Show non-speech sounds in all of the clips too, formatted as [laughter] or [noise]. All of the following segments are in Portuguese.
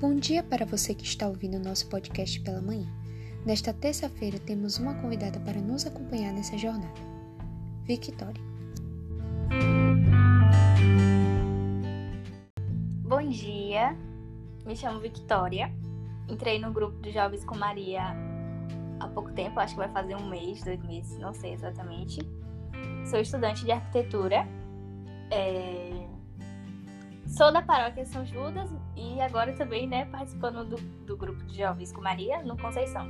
Bom dia para você que está ouvindo o nosso podcast pela manhã. Nesta terça-feira temos uma convidada para nos acompanhar nessa jornada. Victoria. Bom dia, me chamo Victoria. Entrei no grupo de Jovens com Maria há pouco tempo, acho que vai fazer um mês, dois meses, não sei exatamente. Sou estudante de arquitetura. É Sou da paróquia São Judas e agora também, né, participando do, do grupo de jovens com Maria no Conceição.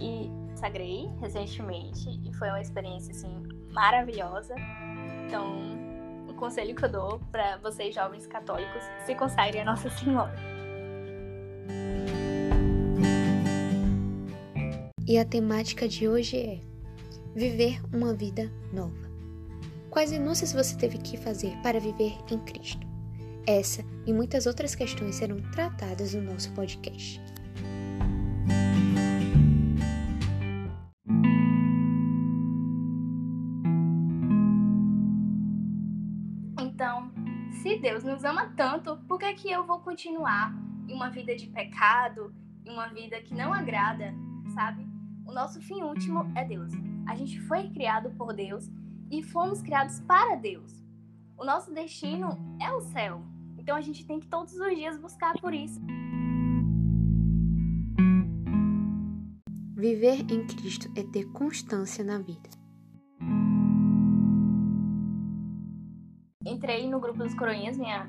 E sagrei recentemente e foi uma experiência assim maravilhosa. Então, o conselho que eu dou para vocês jovens católicos, se consagrem a Nossa Senhora. E a temática de hoje é viver uma vida nova. Quais renúncias você teve que fazer para viver em Cristo? Essa e muitas outras questões serão tratadas no nosso podcast. Então, se Deus nos ama tanto, por que, que eu vou continuar em uma vida de pecado, em uma vida que não agrada, sabe? O nosso fim último é Deus. A gente foi criado por Deus e fomos criados para Deus. O nosso destino é o céu. Então a gente tem que todos os dias buscar por isso. Viver em Cristo é ter constância na vida. Entrei no grupo dos coroinhas, minha,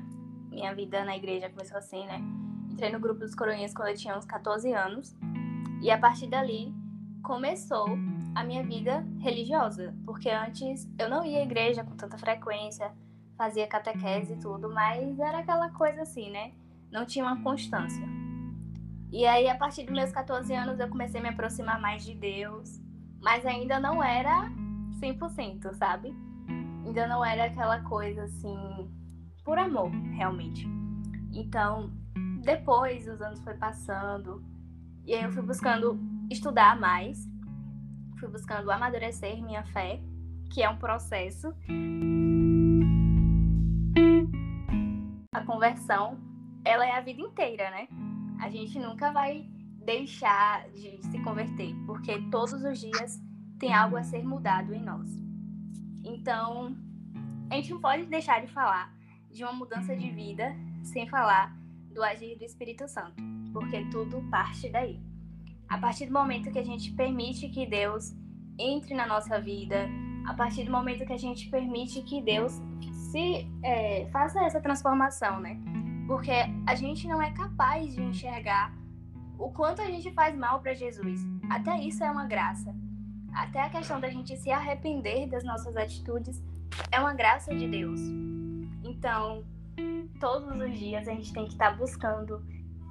minha vida na igreja começou assim, né? Entrei no grupo dos coroinhas quando eu tinha uns 14 anos. E a partir dali começou a minha vida religiosa, porque antes eu não ia à igreja com tanta frequência, fazia catequese e tudo, mas era aquela coisa assim, né? Não tinha uma constância. E aí, a partir dos meus 14 anos, eu comecei a me aproximar mais de Deus, mas ainda não era 100%, sabe? Ainda não era aquela coisa assim, por amor, realmente. Então, depois os anos foi passando, e aí eu fui buscando estudar mais fui buscando amadurecer minha fé, que é um processo. A conversão, ela é a vida inteira, né? A gente nunca vai deixar de se converter, porque todos os dias tem algo a ser mudado em nós. Então, a gente não pode deixar de falar de uma mudança de vida sem falar do agir do Espírito Santo, porque tudo parte daí. A partir do momento que a gente permite que Deus entre na nossa vida, a partir do momento que a gente permite que Deus se é, faça essa transformação, né? Porque a gente não é capaz de enxergar o quanto a gente faz mal para Jesus. Até isso é uma graça. Até a questão da gente se arrepender das nossas atitudes é uma graça de Deus. Então, todos os dias a gente tem que estar tá buscando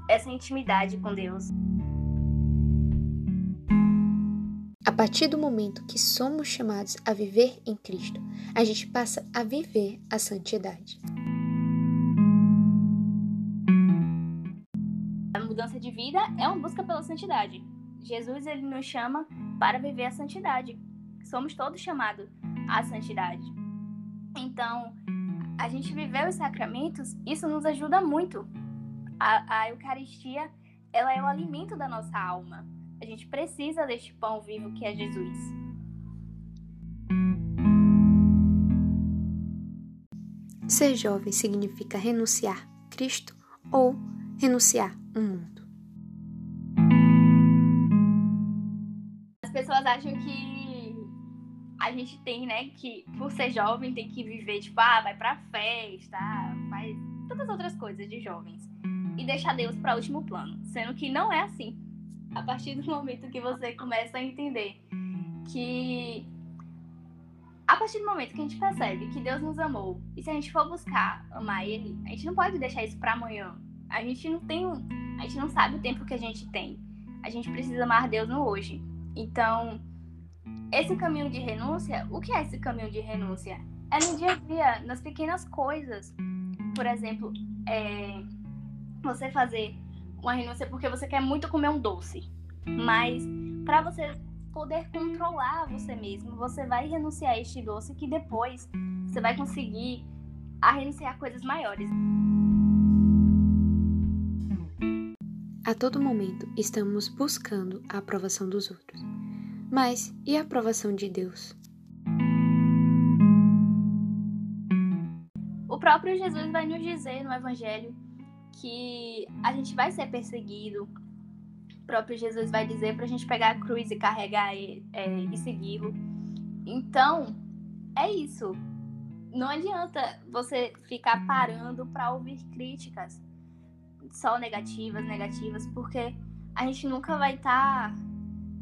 essa intimidade com Deus. Partir do momento que somos chamados a viver em Cristo, a gente passa a viver a santidade. A mudança de vida é uma busca pela santidade. Jesus ele nos chama para viver a santidade. Somos todos chamados à santidade. Então, a gente viver os sacramentos, isso nos ajuda muito. A, a Eucaristia, ela é o alimento da nossa alma a gente precisa deste pão vivo que é Jesus. Ser jovem significa renunciar Cristo ou renunciar o mundo. As pessoas acham que a gente tem, né, que por ser jovem tem que viver, tipo, ah, vai pra festa, faz tantas outras coisas de jovens. E deixar Deus para último plano, sendo que não é assim a partir do momento que você começa a entender que a partir do momento que a gente percebe que Deus nos amou e se a gente for buscar amar Ele, a gente não pode deixar isso para amanhã. A gente não tem, a gente não sabe o tempo que a gente tem. A gente precisa amar Deus no hoje. Então, esse caminho de renúncia, o que é esse caminho de renúncia? É no dia a dia, nas pequenas coisas. Por exemplo, é, você fazer uma renúncia porque você quer muito comer um doce. Mas para você poder controlar você mesmo, você vai renunciar a este doce que depois você vai conseguir a renunciar a coisas maiores. A todo momento estamos buscando a aprovação dos outros. Mas e a aprovação de Deus? O próprio Jesus vai nos dizer no Evangelho que a gente vai ser perseguido. O próprio Jesus vai dizer para a gente pegar a cruz e carregar e, é, e segui-lo. Então, é isso. Não adianta você ficar parando para ouvir críticas só negativas, negativas, porque a gente nunca vai estar tá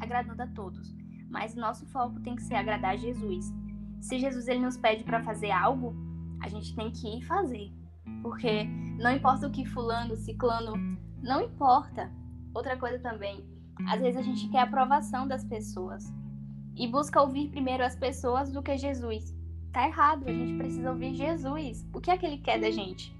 agradando a todos. Mas nosso foco tem que ser agradar a Jesus. Se Jesus ele nos pede para fazer algo, a gente tem que ir fazer. Porque não importa o que fulano, ciclano, não importa. Outra coisa também, às vezes a gente quer a aprovação das pessoas e busca ouvir primeiro as pessoas do que Jesus. Tá errado, a gente precisa ouvir Jesus. O que é que ele quer da gente?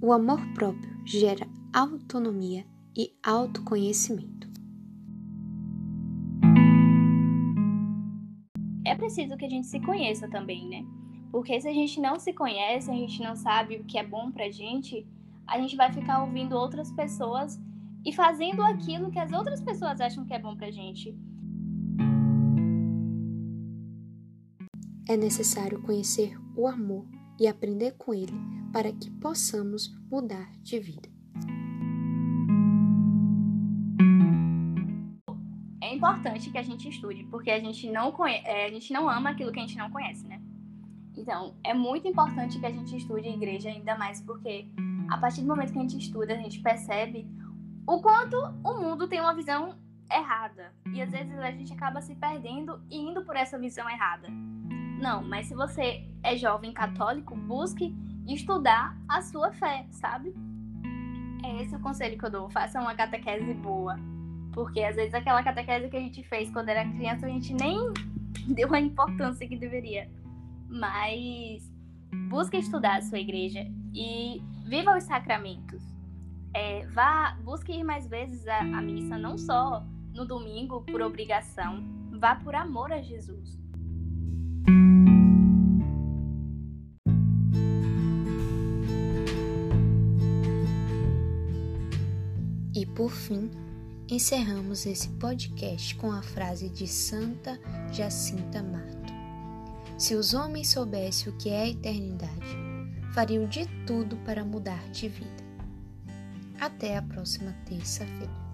O amor próprio gera autonomia e autoconhecimento. É preciso que a gente se conheça também, né? Porque se a gente não se conhece, a gente não sabe o que é bom pra gente, a gente vai ficar ouvindo outras pessoas e fazendo aquilo que as outras pessoas acham que é bom pra gente. É necessário conhecer o amor e aprender com ele para que possamos mudar de vida. Importante que a gente estude, porque a gente não, conhe... É, a gente não ama aquilo que a gente não conhece, né? Então, é muito importante que a gente estude a igreja, ainda mais porque a partir do momento que a gente estuda, a gente percebe o quanto o mundo tem uma visão errada. E às vezes a gente acaba se perdendo e indo por essa visão errada. Não, mas se você é jovem católico, busque estudar a sua fé, sabe? É esse o conselho que eu dou. Faça uma catequese boa. Porque às vezes aquela catequese que a gente fez quando era criança, a gente nem [laughs] deu a importância que deveria. Mas busque estudar a sua igreja e viva os sacramentos. É, vá, busque ir mais vezes à, à missa, não só no domingo por obrigação, vá por amor a Jesus. E por fim, encerramos esse podcast com a frase de Santa Jacinta Marto: Se os homens soubessem o que é a eternidade, fariam de tudo para mudar de vida. Até a próxima terça-feira.